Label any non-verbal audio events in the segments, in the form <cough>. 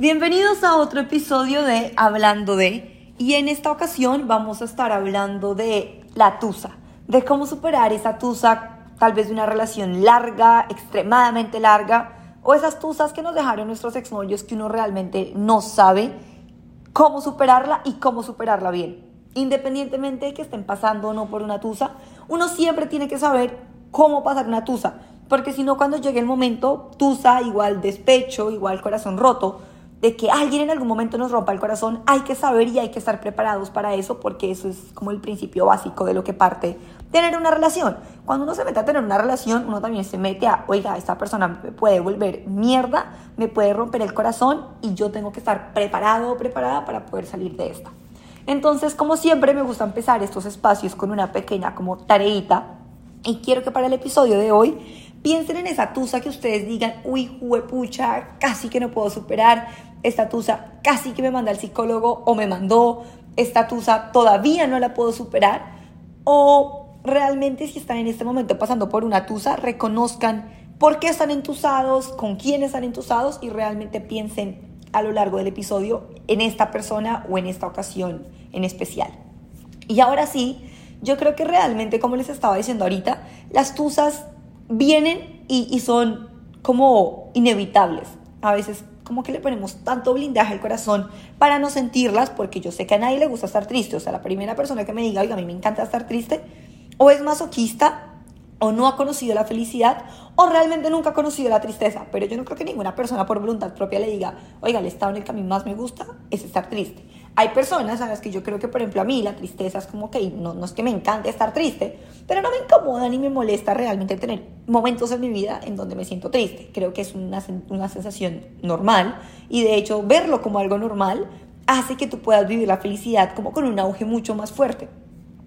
Bienvenidos a otro episodio de Hablando de, y en esta ocasión vamos a estar hablando de la tusa, de cómo superar esa tusa, tal vez de una relación larga, extremadamente larga, o esas tusas que nos dejaron nuestros exnovios que uno realmente no sabe cómo superarla y cómo superarla bien. Independientemente de que estén pasando o no por una tusa, uno siempre tiene que saber cómo pasar una tusa, porque si no cuando llegue el momento, tusa igual despecho, igual corazón roto, de que alguien en algún momento nos rompa el corazón, hay que saber y hay que estar preparados para eso porque eso es como el principio básico de lo que parte tener una relación. Cuando uno se mete a tener una relación, uno también se mete a, oiga, esta persona me puede volver mierda, me puede romper el corazón y yo tengo que estar preparado o preparada para poder salir de esta. Entonces, como siempre, me gusta empezar estos espacios con una pequeña como tareita y quiero que para el episodio de hoy piensen en esa tusa que ustedes digan, uy, juepucha, casi que no puedo superar, esta tusa casi que me manda al psicólogo o me mandó, esta tusa todavía no la puedo superar, o realmente si están en este momento pasando por una tusa, reconozcan por qué están entusados, con quién están entusados y realmente piensen a lo largo del episodio en esta persona o en esta ocasión en especial. Y ahora sí, yo creo que realmente, como les estaba diciendo ahorita, las tusas vienen y, y son como inevitables. A veces como que le ponemos tanto blindaje al corazón para no sentirlas, porque yo sé que a nadie le gusta estar triste. O sea, la primera persona que me diga, oiga, a mí me encanta estar triste, o es masoquista, o no ha conocido la felicidad, o realmente nunca ha conocido la tristeza. Pero yo no creo que ninguna persona por voluntad propia le diga, oiga, el estado en el que a mí más me gusta es estar triste. Hay personas a las que yo creo que, por ejemplo, a mí la tristeza es como que no, no es que me encante estar triste, pero no me incomoda ni me molesta realmente tener momentos en mi vida en donde me siento triste. Creo que es una, una sensación normal y de hecho verlo como algo normal hace que tú puedas vivir la felicidad como con un auge mucho más fuerte.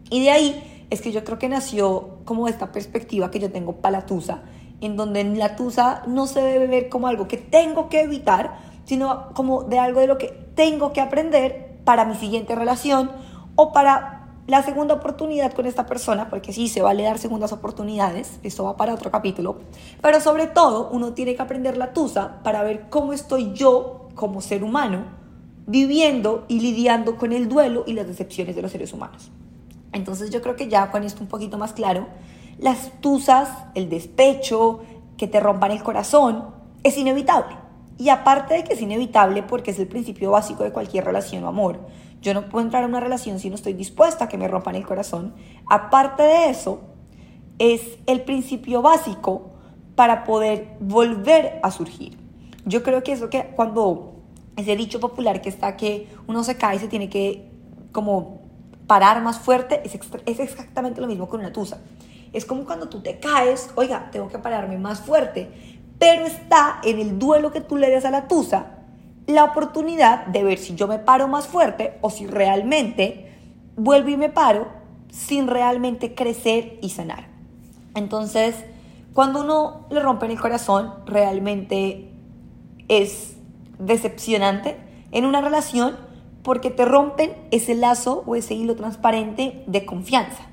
Y de ahí es que yo creo que nació como esta perspectiva que yo tengo para la tusa, en donde la tusa no se debe ver como algo que tengo que evitar, sino como de algo de lo que tengo que aprender para mi siguiente relación o para la segunda oportunidad con esta persona, porque sí, se vale dar segundas oportunidades, eso va para otro capítulo, pero sobre todo uno tiene que aprender la tusa para ver cómo estoy yo como ser humano viviendo y lidiando con el duelo y las decepciones de los seres humanos. Entonces yo creo que ya con esto un poquito más claro, las tusas, el despecho, que te rompan el corazón, es inevitable. Y aparte de que es inevitable porque es el principio básico de cualquier relación o amor, yo no puedo entrar a una relación si no estoy dispuesta a que me rompan el corazón. Aparte de eso, es el principio básico para poder volver a surgir. Yo creo que eso que cuando ese dicho popular que está que uno se cae y se tiene que como parar más fuerte, es, es exactamente lo mismo con una tusa. Es como cuando tú te caes, oiga, tengo que pararme más fuerte pero está en el duelo que tú le des a la tusa la oportunidad de ver si yo me paro más fuerte o si realmente vuelvo y me paro sin realmente crecer y sanar. Entonces, cuando uno le rompe el corazón, realmente es decepcionante en una relación porque te rompen ese lazo o ese hilo transparente de confianza.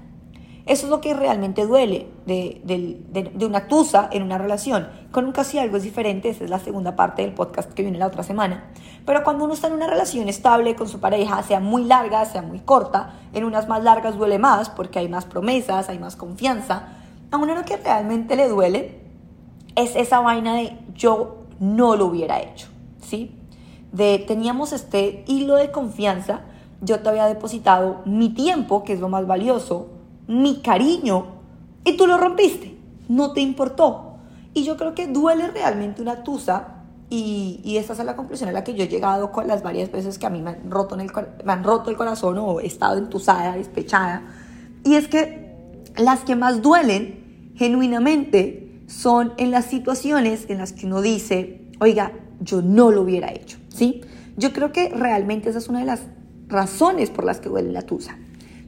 Eso es lo que realmente duele de, una tusa en una relación. Con un casi algo es diferente, esa es la segunda parte del podcast que viene la otra semana. Pero cuando uno está en una relación estable con su pareja, sea muy larga, sea muy corta, en unas más largas duele más porque hay más promesas, hay más confianza. A uno lo que realmente le duele es esa vaina de yo no lo hubiera hecho, ¿sí? De teníamos este hilo de confianza, yo te había depositado mi tiempo, que es lo más valioso, mi cariño y tú lo rompiste, no te importó. Y yo creo que duele realmente una tusa y, y esta es la conclusión a la que yo he llegado con las varias veces que a mí me han roto, el, me han roto el corazón o he estado entusada, despechada. Y es que las que más duelen genuinamente son en las situaciones en las que uno dice, oiga, yo no lo hubiera hecho, ¿sí? Yo creo que realmente esa es una de las razones por las que duele la tusa.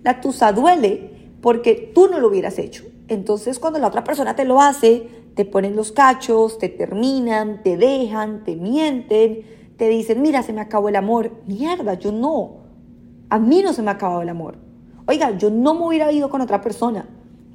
La tusa duele porque tú no lo hubieras hecho. Entonces cuando la otra persona te lo hace, te ponen los cachos, te terminan, te dejan, te mienten, te dicen, mira, se me acabó el amor. Mierda, yo no. A mí no se me ha acabado el amor. Oiga, yo no me hubiera ido con otra persona.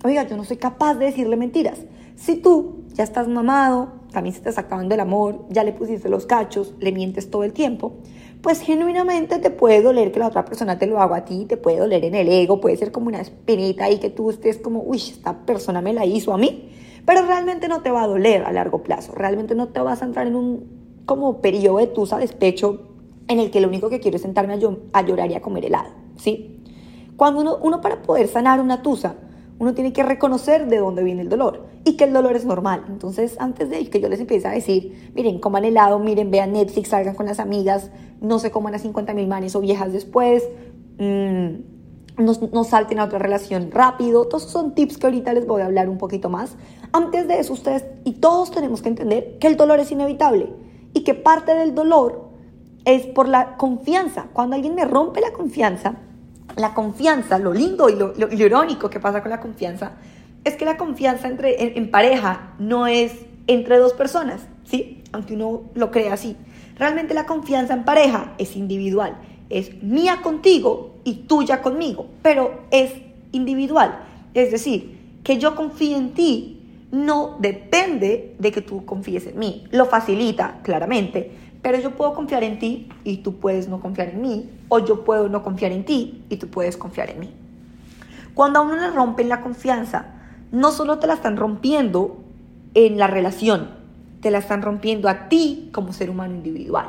Oiga, yo no soy capaz de decirle mentiras. Si tú ya estás mamado, también se te está acabando el amor, ya le pusiste los cachos, le mientes todo el tiempo, pues genuinamente te puede doler que la otra persona te lo haga a ti, te puede doler en el ego, puede ser como una espinita ahí que tú estés como, uy, esta persona me la hizo a mí, pero realmente no te va a doler a largo plazo, realmente no te vas a entrar en un como periodo de tusa, despecho, en el que lo único que quiero es sentarme a, llorar y a comer helado, ¿sí? Cuando uno para poder sanar una tusa, uno tiene que reconocer de dónde viene el dolor y que el dolor es normal. Entonces, antes de que yo les empiece a decir, miren, coman helado, miren, vean Netflix, salgan con las amigas, no se coman a 50 mil manes o viejas después, mmm, no, no, salten a otra relación rápido. Todos son tips que ahorita les voy a hablar un poquito más. Antes de eso, ustedes y todos tenemos que entender que el dolor es inevitable y que parte del dolor es por la confianza. Cuando alguien me rompe la confianza, la confianza, lo lindo y lo, irónico que pasa con la confianza, es que la confianza entre, en, pareja no es entre dos personas, ¿sí? Aunque uno lo crea así. Realmente la confianza en pareja es individual, es mía contigo y tuya conmigo, pero es individual. Es decir, que yo confíe en ti no depende de que tú confíes en mí. Lo facilita, claramente, pero yo puedo confiar en ti y tú puedes no confiar en mí, o yo puedo no confiar en ti y tú puedes confiar en mí. Cuando a uno le rompen la confianza, no solo te la están rompiendo en la relación, te la están rompiendo a ti como ser humano individual.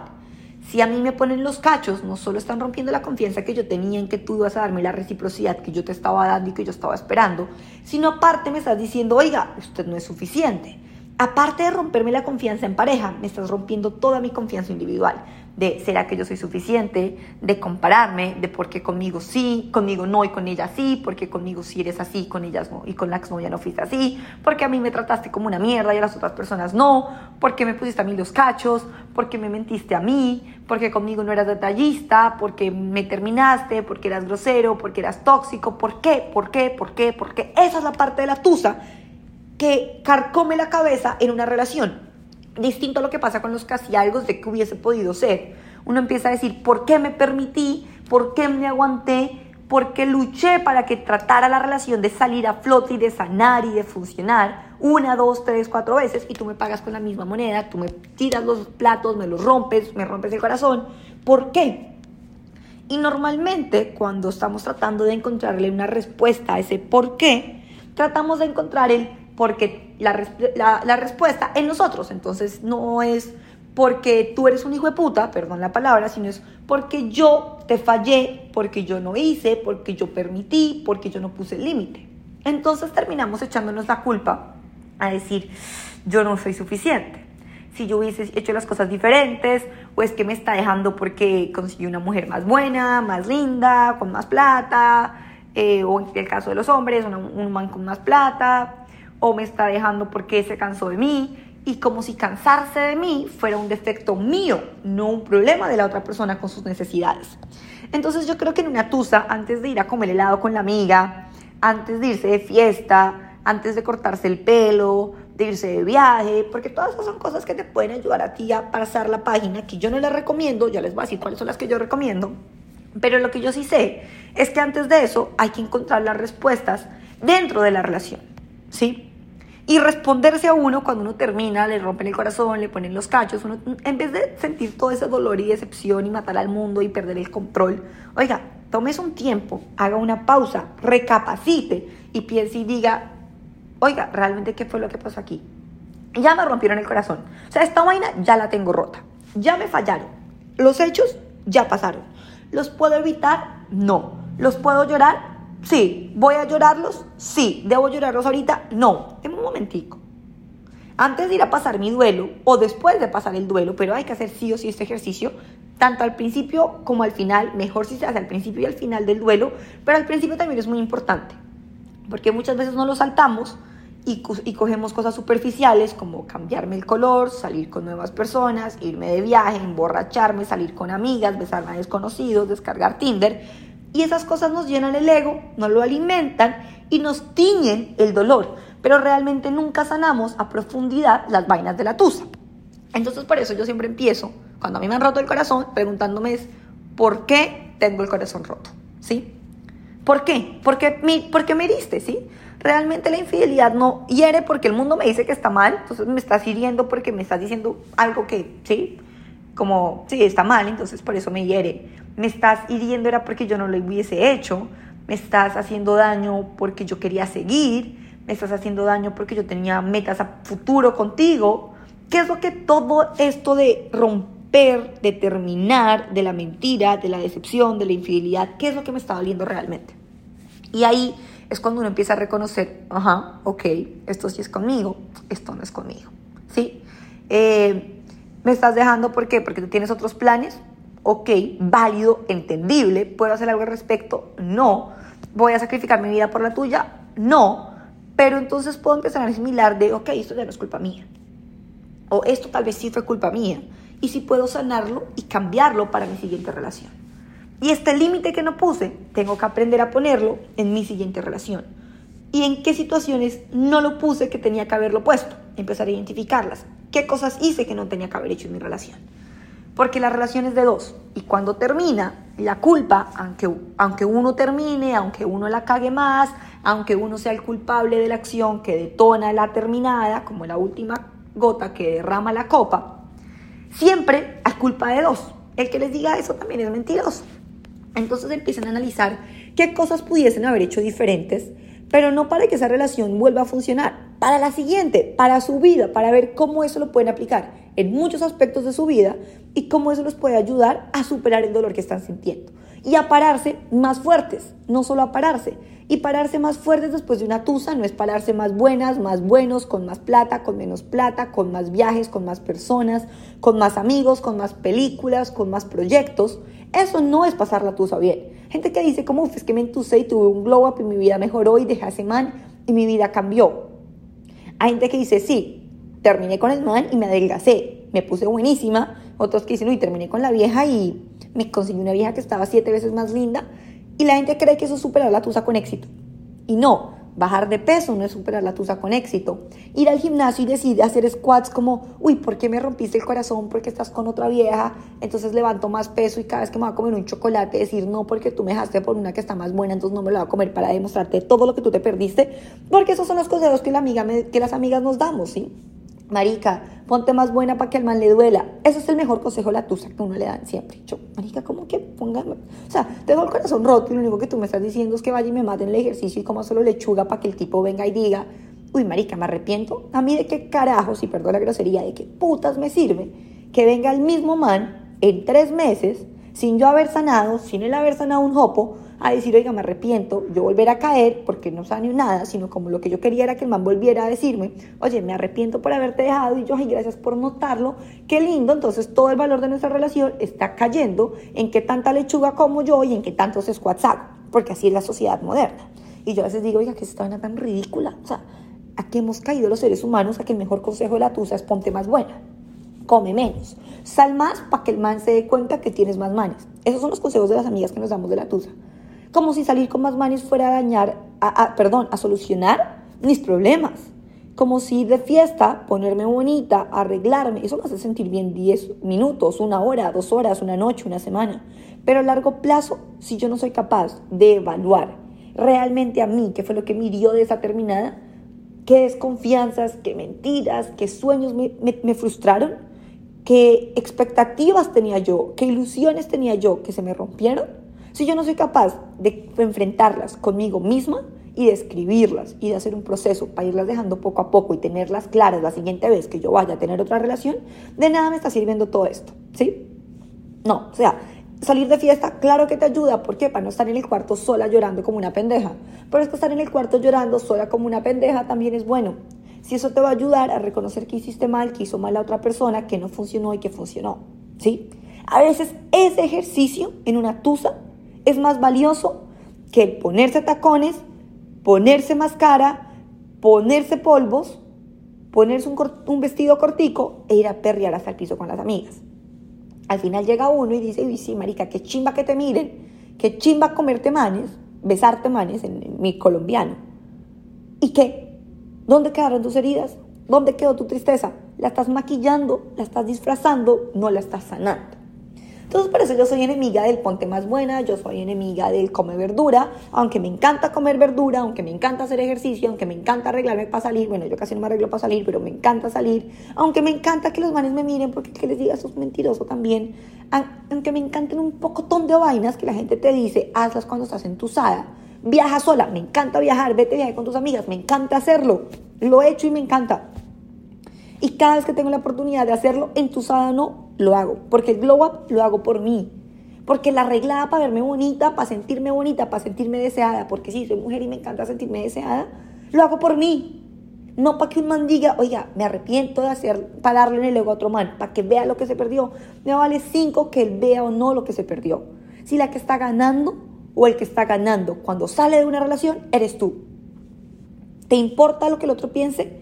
Si a mí me ponen los cachos, no solo están rompiendo la confianza que yo tenía en que tú ibas a darme la reciprocidad que yo te estaba dando y que yo estaba esperando, sino aparte me estás diciendo, oiga, usted no es suficiente. Aparte de romperme la confianza en pareja, me estás rompiendo toda mi confianza individual de será que yo soy suficiente, de compararme, de por qué conmigo sí, conmigo no y con ella sí, porque conmigo sí eres así, con ellas no y con la exnovia no fuiste así, porque a mí me trataste como una mierda y a las otras personas no, porque me pusiste a mí los cachos, porque me mentiste a mí, porque conmigo no eras detallista, porque me terminaste, porque eras grosero, porque eras tóxico, ¿por qué? ¿Por qué? ¿Por qué? ¿Por qué? Esa es la parte de la tusa que carcome la cabeza en una relación distinto a lo que pasa con los casi algo de que hubiese podido ser. Uno empieza a decir, ¿por qué me permití? ¿Por qué me aguanté? ¿Por qué luché para que tratara la relación de salir a flote y de sanar y de funcionar una, dos, tres, cuatro veces y tú me pagas con la misma moneda, tú me tiras los platos, me los rompes, me rompes el corazón? ¿Por qué? Y normalmente cuando estamos tratando de encontrarle una respuesta a ese por qué, tratamos de encontrar el porque la, la, respuesta en nosotros. Entonces no es porque tú eres un hijo de puta, perdón la palabra, sino es porque yo te fallé, porque yo no hice, porque yo permití, porque yo no puse el límite. Entonces terminamos echándonos la culpa a decir, yo no soy suficiente. Si yo hubiese hecho las cosas diferentes, o es que me está dejando porque conseguí una mujer más buena, más linda, con más plata, eh, o en el caso de los hombres, un man con más plata, o me está dejando porque se cansó de mí y como si cansarse de mí fuera un defecto mío, no un problema de la otra persona con sus necesidades. Entonces yo creo que en una tusa, antes de ir a comer helado con la amiga, antes de irse de fiesta, antes de cortarse el pelo, de irse de viaje, porque todas esas son cosas que te pueden ayudar a ti a pasar la página, que yo no les recomiendo, ya les voy a decir cuáles son las que yo recomiendo, pero lo que yo sí sé es que antes de eso hay que encontrar las respuestas dentro de la relación, ¿sí? Y responderse a uno cuando uno termina, le rompen el corazón, le ponen los cachos, uno, en vez de sentir todo ese dolor y decepción y matar al mundo y perder el control, oiga, tomes un tiempo, haga una pausa, recapacite y piense y diga, oiga, realmente qué fue lo que pasó aquí. Ya me rompieron el corazón. O sea, esta vaina ya la tengo rota. Ya me fallaron. Los hechos ya pasaron. ¿Los puedo evitar? No. ¿Los puedo llorar? Sí. ¿Voy a llorarlos? Sí. ¿Debo llorarlos ahorita? No. En un momentico. Antes de ir a pasar mi duelo o después de pasar el duelo, pero hay que hacer sí o sí este ejercicio, tanto al principio como al final, mejor si se hace al principio y al final del duelo, pero al principio también es muy importante, porque muchas veces no lo saltamos y, cogemos cosas superficiales como cambiarme el color, salir con nuevas personas, irme de viaje, emborracharme, salir con amigas, besarme a desconocidos, descargar Tinder, y esas cosas nos llenan el ego, nos lo alimentan y nos tiñen el dolor. Pero realmente nunca sanamos a profundidad las vainas de la tusa. Entonces por eso yo siempre empiezo, cuando a mí me han roto el corazón, preguntándome es, ¿por qué tengo el corazón roto? ¿Sí? ¿Por qué? Porque, porque me heriste, ¿sí? Realmente la infidelidad no hiere porque el mundo me dice que está mal, entonces me estás hiriendo porque me estás diciendo algo que, ¿sí? Como, sí, está mal, entonces por eso me hiere. Me estás hiriendo era porque yo no lo hubiese hecho, me estás haciendo daño porque yo quería seguir, me estás haciendo daño porque yo tenía metas a futuro contigo. ¿Qué es lo que todo esto de romper, de terminar, de la mentira, de la decepción, de la infidelidad, qué es lo que me está doliendo realmente? Y ahí es cuando uno empieza a reconocer, ajá, ok, esto sí es conmigo, esto no es conmigo, ¿sí? Eh, ¿Me estás dejando por qué? Porque tú tienes otros planes, ok, válido, entendible, ¿puedo hacer algo al respecto? No. ¿Voy a sacrificar mi vida por la tuya? No. Pero entonces puedo empezar a asimilar de, ok, esto ya no es culpa mía. O esto tal vez sí fue culpa mía. Y si puedo sanarlo y cambiarlo para mi siguiente relación. Y este límite que no puse, tengo que aprender a ponerlo en mi siguiente relación. ¿Y en qué situaciones no lo puse que tenía que haberlo puesto? Empezar a identificarlas. ¿Qué cosas hice que no tenía que haber hecho en mi relación? Porque la relación es de dos. Y cuando termina, la culpa, aunque, aunque uno termine, aunque uno la cague más, aunque uno sea el culpable de la acción que detona la terminada, como la última gota que derrama la copa, siempre hay culpa de dos. El que les diga eso también es mentiroso. Entonces empiezan a analizar qué cosas pudiesen haber hecho diferentes, pero no para que esa relación vuelva a funcionar, para la siguiente, para su vida, para ver cómo eso lo pueden aplicar en muchos aspectos de su vida y cómo eso los puede ayudar a superar el dolor que están sintiendo y a pararse más fuertes, no solo a pararse. Y pararse más fuertes después de una tusa no es pararse más buenas, más buenos, con más plata, con menos plata, con más viajes, con más personas, con más amigos, con más películas, con más proyectos. Eso no es pasar la tusa bien. Gente que dice como, es que me entusé y tuve un glow up y mi vida mejoró y dejé a ese man y mi vida cambió. Hay gente que dice, sí, terminé con el man y me adelgacé, me puse buenísima. Otros que dicen, uy, terminé con la vieja y me conseguí una vieja que estaba siete veces más linda. Y la gente cree que eso es superar la tusa con éxito. Y no, bajar de peso no es superar la tusa con éxito. Ir al gimnasio y decir, hacer squats como, uy, ¿por qué me rompiste el corazón? Porque estás con otra vieja. Entonces levanto más peso y cada vez que me voy a comer un chocolate, decir, no, porque tú me dejaste por una que está más buena, entonces no me lo voy a comer para demostrarte todo lo que tú te perdiste. Porque esos son los consejos que, que las amigas nos damos, ¿sí? Marica, ponte más buena para que al man le duela. Ese es el mejor consejo la tusa que uno le dan siempre. Yo, marica, ¿cómo que póngame? O sea, tengo el corazón roto y lo único que tú me estás diciendo es que vaya y me mate en el ejercicio y como solo lechuga para que el tipo venga y diga, uy, marica, me arrepiento. A mí de qué carajo, si perdón la grosería, de qué putas me sirve que venga el mismo man en tres meses, sin yo haber sanado, sin él haber sanado un jopo, a decir, oiga, me arrepiento, yo volver a caer, porque no ni nada, sino como lo que yo quería era que el man volviera a decirme, oye, me arrepiento por haberte dejado y yo, ay, gracias por notarlo, qué lindo, entonces todo el valor de nuestra relación está cayendo en que tanta lechuga como yo y en que tantos squats hago, porque así es la sociedad moderna. Y yo a veces digo, oiga, que esta vaina tan ridícula, o sea, ¿a qué hemos caído los seres humanos? A que el mejor consejo de la tusa es ponte más buena come menos. Sal más para que el man se dé cuenta que tienes más manes. Esos son los consejos de las amigas que nos damos de la tusa como si salir con más manis fuera a dañar, a, perdón, a solucionar mis problemas. Como si de fiesta, ponerme bonita, arreglarme, eso me hace sentir bien 10 minutos, una hora, dos horas, una noche, una semana. Pero a largo plazo, si yo no soy capaz de evaluar realmente a mí, qué fue lo que me hirió de esa terminada, qué desconfianzas, qué mentiras, qué sueños me frustraron, qué expectativas tenía yo, qué ilusiones tenía yo que se me rompieron, si yo no soy capaz de enfrentarlas conmigo misma y de escribirlas y de hacer un proceso para irlas dejando poco a poco y tenerlas claras la siguiente vez que yo vaya a tener otra relación, de nada me está sirviendo todo esto, ¿sí? No, o sea, salir de fiesta, claro que te ayuda, ¿por qué? Para no estar en el cuarto sola llorando como una pendeja. Pero es que estar en el cuarto llorando sola como una pendeja también es bueno. Si eso te va a ayudar a reconocer que hiciste mal, que hizo mal la otra persona, que no funcionó y que funcionó, ¿sí? A veces ese ejercicio en una tusa es más valioso que ponerse tacones, ponerse máscara, ponerse polvos, ponerse un, vestido cortico e ir a perrear hasta el piso con las amigas. Al final llega uno y dice, uy, sí, marica, qué chimba que te miren, qué chimba comerte manes, besarte manes en, mi colombiano. ¿Y qué? ¿Dónde quedaron tus heridas? ¿Dónde quedó tu tristeza? La estás maquillando, la estás disfrazando, no la estás sanando. Entonces por eso yo soy enemiga del ponte más buena, yo soy enemiga del come verdura, aunque me encanta comer verdura, aunque me encanta hacer ejercicio, aunque me encanta arreglarme para salir, bueno, yo casi no me arreglo para salir, pero me encanta salir, aunque me encanta que los manes me miren porque que les diga sos mentiroso también, aunque me encanten un poco ton de vainas que la gente te dice, hazlas cuando estás entusada. Viaja sola, me encanta viajar, vete viaje con tus amigas, me encanta hacerlo, lo he hecho y me encanta. Y cada vez que tengo la oportunidad de hacerlo, entusada no, lo hago. Porque el glow up lo hago por mí. Porque la arreglada para verme bonita, para sentirme bonita, para sentirme deseada, porque sí, soy mujer y me encanta sentirme deseada, lo hago por mí. No para que un man diga, oiga, me arrepiento de hacer, para darle en el ego a otro man, para que vea lo que se perdió. Me vale cinco que él vea o no lo que se perdió. Si la que está ganando o el que está ganando cuando sale de una relación eres tú. ¿Te importa lo que el otro piense?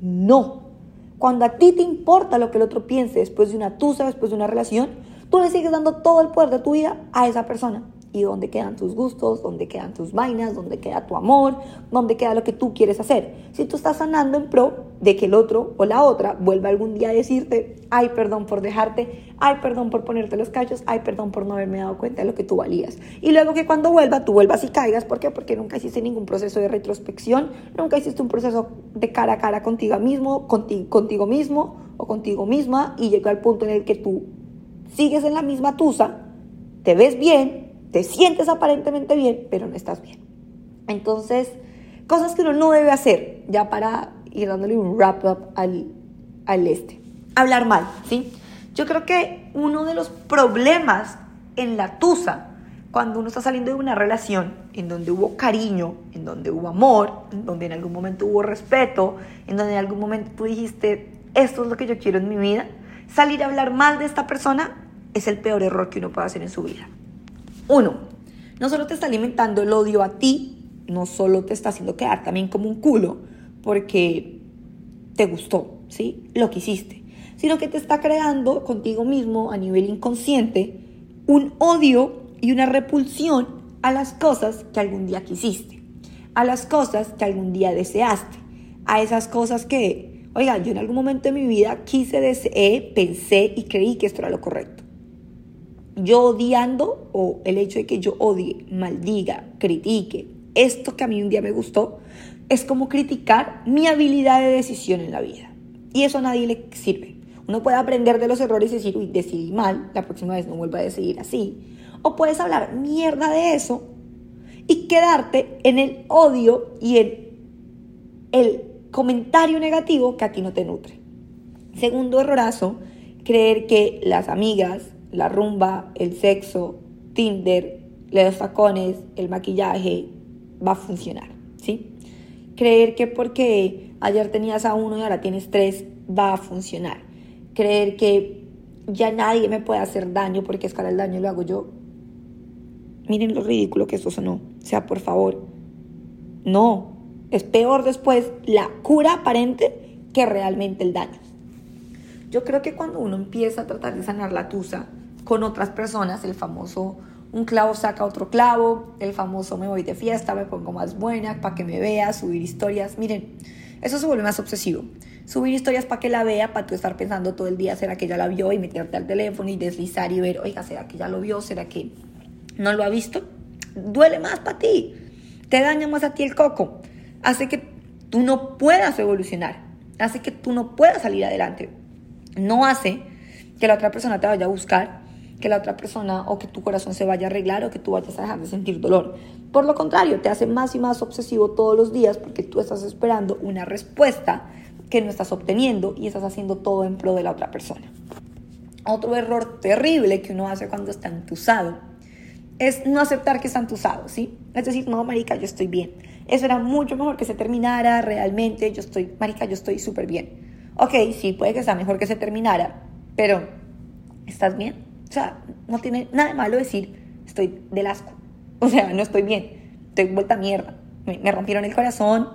No. Cuando a ti te importa lo que el otro piense después de una tusa, después de una relación, tú le sigues dando todo el poder de tu vida a esa persona. ¿Y dónde quedan tus gustos? ¿Dónde quedan tus vainas? ¿Dónde queda tu amor? ¿Dónde queda lo que tú quieres hacer? Si tú estás sanando en pro de que el otro o la otra vuelva algún día a decirte, ay, perdón por dejarte, ay, perdón por ponerte los cachos, ay, perdón por no haberme dado cuenta de lo que tú valías. Y luego que cuando vuelva, tú vuelvas y caigas. ¿Por qué? Porque nunca hiciste ningún proceso de retrospección, nunca hiciste un proceso de cara a cara contigo mismo, contigo, contigo mismo o contigo misma y llegó al punto en el que tú sigues en la misma tusa, te ves bien, te sientes aparentemente bien, pero no estás bien. Entonces, cosas que uno no debe hacer, ya para ir dándole un wrap up al, al este. Hablar mal, ¿sí? Yo creo que uno de los problemas en la tusa, cuando uno está saliendo de una relación en donde hubo cariño, en donde hubo amor, en donde en algún momento hubo respeto, en donde en algún momento tú dijiste, esto es lo que yo quiero en mi vida, salir a hablar mal de esta persona es el peor error que uno puede hacer en su vida. Uno, no solo te está alimentando el odio a ti, no solo te está haciendo quedar también como un culo porque te gustó, ¿sí? Lo que hiciste, sino que te está creando contigo mismo a nivel inconsciente un odio y una repulsión a las cosas que algún día quisiste, a las cosas que algún día deseaste, a esas cosas que, oiga, yo en algún momento de mi vida quise, deseé, pensé y creí que esto era lo correcto yo odiando o el hecho de que yo odie, maldiga, critique esto que a mí un día me gustó, es como criticar mi habilidad de decisión en la vida. Y eso a nadie le sirve. Uno puede aprender de los errores y decir, uy, decidí mal, la próxima vez no vuelvo a decidir así. O puedes hablar mierda de eso y quedarte en el odio y en el comentario negativo que a ti no te nutre. Segundo errorazo, creer que las amigas, la rumba, el sexo, Tinder, los tacones, el maquillaje, va a funcionar, ¿sí? Creer que porque ayer tenías a uno y ahora tienes tres, va a funcionar. Creer que ya nadie me puede hacer daño porque es el daño lo hago yo. Miren lo ridículo que eso sonó. O sea, por favor, no. Es peor después la cura aparente que realmente el daño. Yo creo que cuando uno empieza a tratar de sanar la tusa, con otras personas, el famoso un clavo saca otro clavo, el famoso me voy de fiesta, me pongo más buena para que me vea, subir historias. Miren, eso se vuelve más obsesivo. Subir historias para que la vea, para tú estar pensando todo el día, ¿será que ya la vio? Y meterte al teléfono y deslizar y ver, oiga, ¿será que ya lo vio? ¿Será que no lo ha visto? Duele más para ti. Te daña más a ti el coco. Hace que tú no puedas evolucionar. Hace que tú no puedas salir adelante. No hace que la otra persona te vaya a buscar que la otra persona o que tu corazón se vaya a arreglar o que tú vayas a dejar de sentir dolor. Por lo contrario, te hace más y más obsesivo todos los días porque tú estás esperando una respuesta que no estás obteniendo y estás haciendo todo en pro de la otra persona. Otro error terrible que uno hace cuando está entusado es no aceptar que está entusado, ¿sí? Es decir, no, marica, yo estoy bien. Eso era mucho mejor que se terminara realmente, yo estoy, marica, yo estoy súper bien. Ok, sí, puede que sea mejor que se terminara, pero ¿estás bien? O sea, no tiene nada de malo decir, estoy del asco. <laughs> O sea, no estoy bien, estoy vuelta a mierda. Me, rompieron el corazón,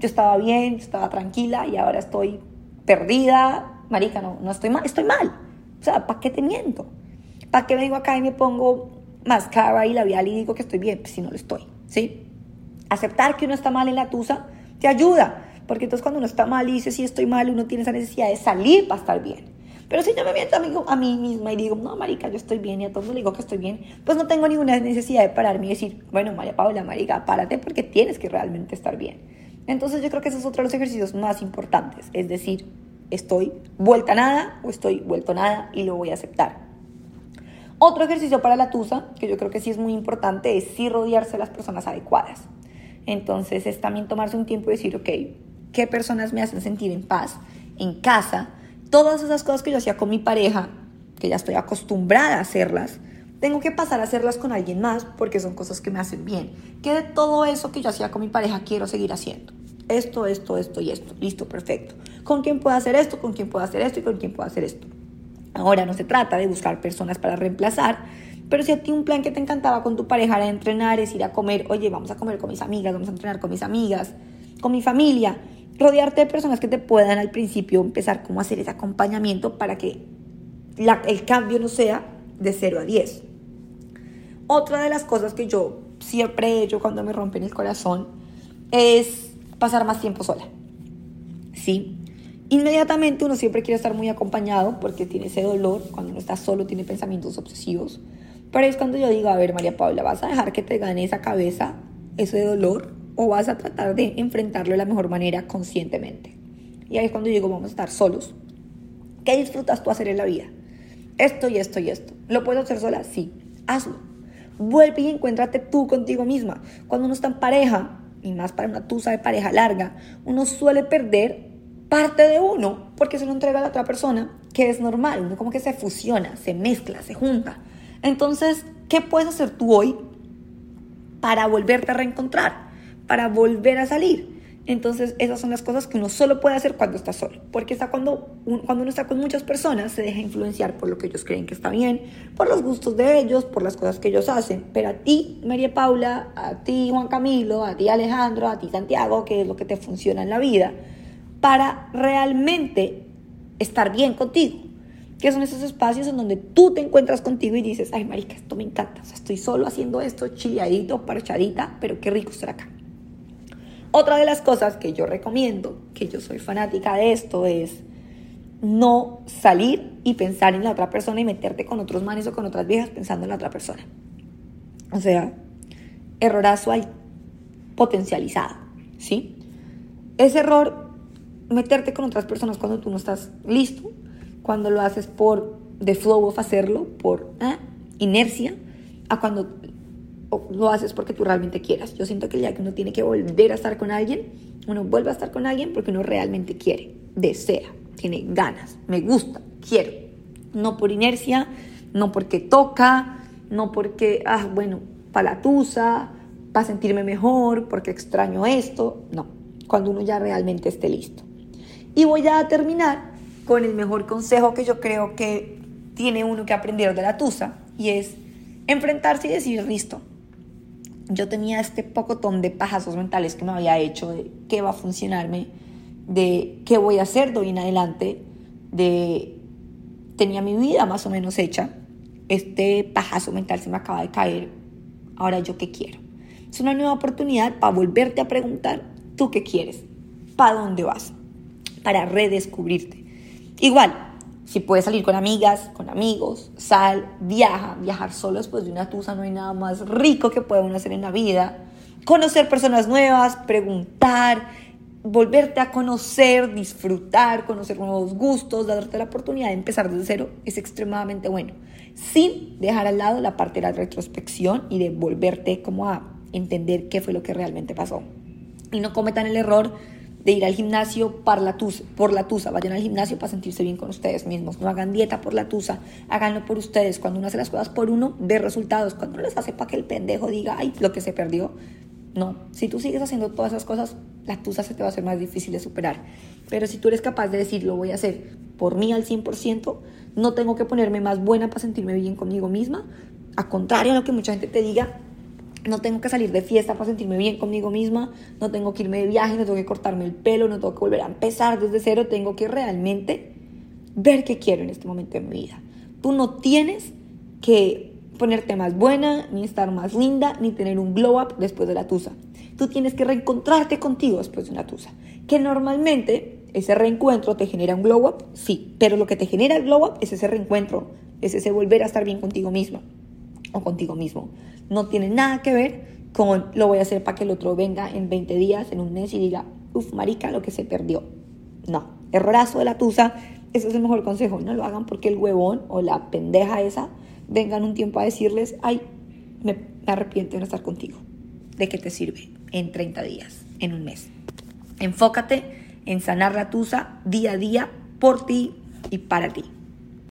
yo estaba bien, estaba tranquila y ahora estoy perdida. Marica, no, no estoy mal, estoy mal. O sea, ¿para qué te miento? ¿Para qué vengo acá y me pongo máscara y labial y digo que estoy bien? Pues si no lo estoy, ¿sí? Aceptar que uno está mal en la tusa te ayuda, porque entonces cuando uno está mal y dice sí estoy mal, uno tiene esa necesidad de salir para estar bien Pero si yo me miento a mí, a mí misma y digo, no, marica, yo estoy bien y a todos le digo que estoy bien, pues no tengo ninguna necesidad de pararme y decir, bueno, María Paula, marica, párate porque tienes que realmente estar bien. Entonces yo creo que ese es otro de los ejercicios más importantes, es decir, estoy vuelta a nada o estoy vuelto a nada y lo voy a aceptar. Otro ejercicio para la tusa, que yo creo que sí es muy importante, es sí rodearse de las personas adecuadas. Entonces es también tomarse un tiempo y decir, ok, ¿qué personas me hacen sentir en paz en casa? Todas esas cosas que yo hacía con mi pareja, que ya estoy acostumbrada a hacerlas, tengo que pasar a hacerlas con alguien más porque son cosas que me hacen bien. ¿Qué de todo eso que yo hacía con mi pareja quiero seguir haciendo? Esto, esto, esto y esto. Listo, perfecto. ¿Con quién puedo hacer esto? ¿Con quién puedo hacer esto? ¿Y con quién puedo hacer esto? Ahora no se trata de buscar personas para reemplazar, pero si a ti un plan que te encantaba con tu pareja era entrenar, es ir a comer, oye, vamos a comer con mis amigas, vamos a entrenar con mis amigas, con mi familia, rodearte de personas que te puedan al principio empezar como hacer ese acompañamiento para que el cambio no sea de 0 a 10. Otra de las cosas que yo siempre he hecho cuando me rompen el corazón es pasar más tiempo sola. ¿Sí? Inmediatamente uno siempre quiere estar muy acompañado porque tiene ese dolor, cuando uno está solo tiene pensamientos obsesivos. Pero es cuando yo digo, a ver María Paula, ¿vas a dejar que te gane esa cabeza, ese dolor? ¿O vas a tratar de enfrentarlo de la mejor manera conscientemente? Y ahí es cuando digo, vamos a estar solos. ¿Qué disfrutas tú hacer en la vida? Esto y esto y esto. ¿Lo puedes hacer sola? Sí. Hazlo. Vuelve y encuéntrate tú contigo misma. Cuando uno está en pareja, y más para una tusa de pareja larga, uno suele perder parte de uno porque se lo entrega a la otra persona, que es normal, uno como que se fusiona, se mezcla, se junta. Entonces, ¿qué puedes hacer tú hoy para volverte a reencontrar, para volver a salir? Entonces, esas son las cosas que uno solo puede hacer cuando está solo. Porque está cuando, cuando uno está con muchas personas, se deja influenciar por lo que ellos creen que está bien, por los gustos de ellos, por las cosas que ellos hacen. Pero a ti, María Paula, a ti, Juan Camilo, a ti, Alejandro, a ti, Santiago, que es lo que te funciona en la vida, para realmente estar bien contigo. Que son esos espacios en donde tú te encuentras contigo y dices, ay, marica, esto me encanta. O sea, estoy solo haciendo esto, chilladito, parchadita, pero qué rico estar acá. Otra de las cosas que yo recomiendo, que yo soy fanática de esto, es no salir y pensar en la otra persona y meterte con otros manes o con otras viejas pensando en la otra persona. O sea, errorazo potencializado, ¿sí? Ese error meterte con otras personas cuando tú no estás listo, cuando lo haces por the flow of hacerlo, por ¿eh? inercia, a cuando lo haces porque tú realmente quieras. Yo siento que día que uno tiene que volver a estar con alguien, uno vuelve a estar con alguien porque uno realmente quiere, desea, tiene ganas, me gusta, quiero. No por inercia, no porque toca, no porque, ah, bueno, para la para sentirme mejor, porque extraño esto, no, cuando uno ya realmente esté listo. Y voy a terminar con el mejor consejo que yo creo que tiene uno que aprender de la tusa y es enfrentarse y decir, listo, yo tenía este pocotón de pajazos mentales que me había hecho de qué va a funcionarme, de qué voy a hacer de hoy en adelante, de tenía mi vida más o menos hecha, este pajazo mental se me acaba de caer, ahora yo qué quiero. Es una nueva oportunidad para volverte a preguntar, ¿tú qué quieres? ¿Para dónde vas? para redescubrirte. Igual, si puedes salir con amigas, con amigos, sal, viaja. Viajar solo después de una tusa no hay nada más rico que pueda uno hacer en la vida. Conocer personas nuevas, preguntar, volverte a conocer, disfrutar, conocer nuevos gustos, darte la oportunidad de empezar desde cero es extremadamente bueno. Sin dejar al lado la parte de la retrospección y de volverte como a entender qué fue lo que realmente pasó. Y no cometan el error de ir al gimnasio por la, tusa, por la tusa. Vayan al gimnasio para sentirse bien con ustedes mismos. No hagan dieta por la tusa, háganlo por ustedes. Cuando uno hace las cosas por uno, ve resultados. Cuando uno las hace para que el pendejo diga, ay, lo que se perdió. No, si tú sigues haciendo todas esas cosas, la tusa se te va a hacer más difícil de superar. Pero si tú eres capaz de decir, lo voy a hacer por mí al 100%, no tengo que ponerme más buena para sentirme bien conmigo misma. A contrario a lo que mucha gente te diga, no tengo que salir de fiesta para sentirme bien conmigo misma, no tengo que irme de viaje, no tengo que cortarme el pelo, no tengo que volver a empezar desde cero, tengo que realmente ver qué quiero en este momento de mi vida. Tú no tienes que ponerte más buena, ni estar más linda, ni tener un glow up después de la tusa. Tú tienes que reencontrarte contigo después de una tusa. Que normalmente ese reencuentro te genera un glow up, sí, pero lo que te genera el glow up es ese reencuentro, es ese volver a estar bien contigo mismo o contigo mismo. No tiene nada que ver con lo voy a hacer para que el otro venga en 20 días, en un mes y diga, uff, marica, lo que se perdió. No, errorazo de la tusa, ese es el mejor consejo, no lo hagan porque el huevón o la pendeja esa vengan un tiempo a decirles, ay, me, me arrepiento de no estar contigo. ¿De qué te sirve? En 30 días, en un mes. Enfócate en sanar la tusa día a día por ti y para ti.